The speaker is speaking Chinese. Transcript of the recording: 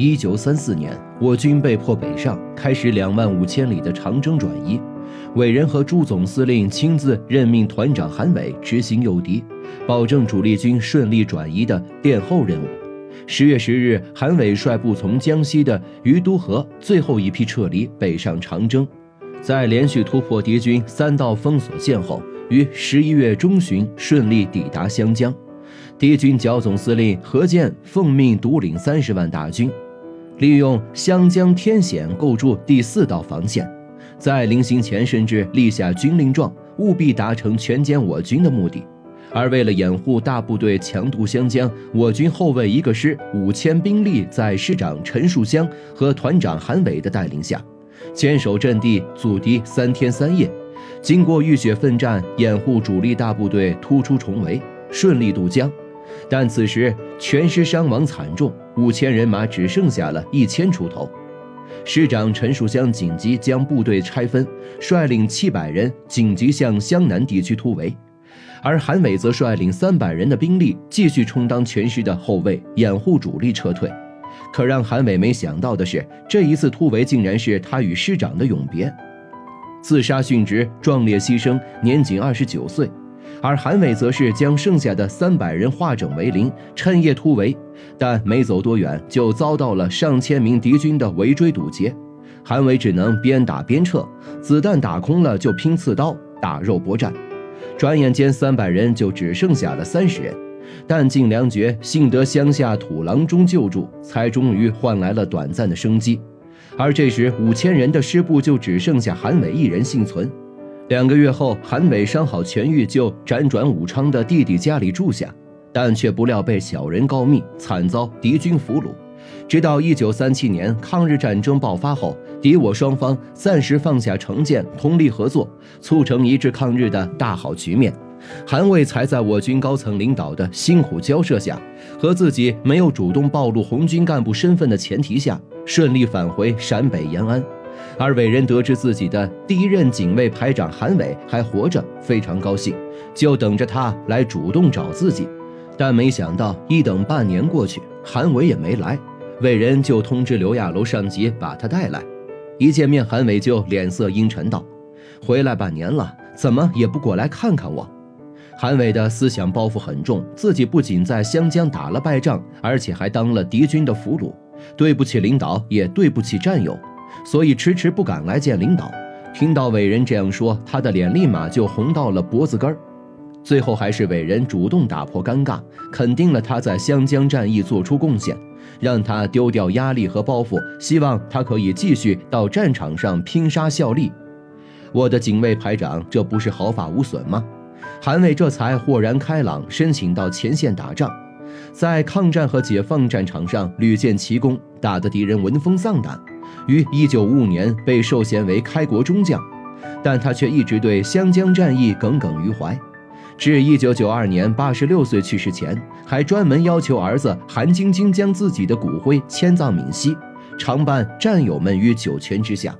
一九三四年，我军被迫北上，开始两万五千里的长征转移。伟人和朱总司令亲自任命团长韩伟执行诱敌，保证主力军顺利转移的殿后任务。十月十日，韩伟率部从江西的于都河最后一批撤离，北上长征。在连续突破敌军三道封锁线后，于十一月中旬顺利抵达湘江。敌军剿总司令何健奉命独领三十万大军。利用湘江天险构筑第四道防线，在临行前甚至立下军令状，务必达成全歼我军的目的。而为了掩护大部队强渡湘江，我军后卫一个师五千兵力在师长陈树湘和团长韩伟的带领下，坚守阵地阻敌三天三夜，经过浴血奋战，掩护主力大部队突出重围，顺利渡江。但此时全师伤亡惨重，五千人马只剩下了一千出头。师长陈树湘紧急将部队拆分，率领七百人紧急向湘南地区突围，而韩伟则率领三百人的兵力继续充当全师的后卫，掩护主力撤退。可让韩伟没想到的是，这一次突围竟然是他与师长的永别。自杀殉职，壮烈牺牲，年仅二十九岁。而韩伟则是将剩下的三百人化整为零，趁夜突围，但没走多远就遭到了上千名敌军的围追堵截，韩伟只能边打边撤，子弹打空了就拼刺刀，打肉搏战。转眼间，三百人就只剩下了三十人，弹尽粮绝，幸得乡下土郎中救助，才终于换来了短暂的生机。而这时，五千人的师部就只剩下韩伟一人幸存。两个月后，韩伟伤好痊愈，就辗转武昌的弟弟家里住下，但却不料被小人告密，惨遭敌军俘虏。直到一九三七年抗日战争爆发后，敌我双方暂时放下成见，通力合作，促成一致抗日的大好局面。韩卫才在我军高层领导的辛苦交涉下，和自己没有主动暴露红军干部身份的前提下，顺利返回陕北延安。而伟人得知自己的第一任警卫排长韩伟还活着，非常高兴，就等着他来主动找自己。但没想到一等半年过去，韩伟也没来，伟人就通知刘亚楼上级把他带来。一见面，韩伟就脸色阴沉道：“回来半年了，怎么也不过来看看我？”韩伟的思想包袱很重，自己不仅在湘江打了败仗，而且还当了敌军的俘虏，对不起领导，也对不起战友。所以迟迟不敢来见领导。听到伟人这样说，他的脸立马就红到了脖子根儿。最后还是伟人主动打破尴尬，肯定了他在湘江战役做出贡献，让他丢掉压力和包袱，希望他可以继续到战场上拼杀效力。我的警卫排长，这不是毫发无损吗？韩伟这才豁然开朗，申请到前线打仗，在抗战和解放战场上屡建奇功，打得敌人闻风丧胆。于一九五五年被授衔为开国中将，但他却一直对湘江战役耿耿于怀。至一九九二年八十六岁去世前，还专门要求儿子韩晶晶将自己的骨灰迁葬闽西，常伴战友们于九泉之下。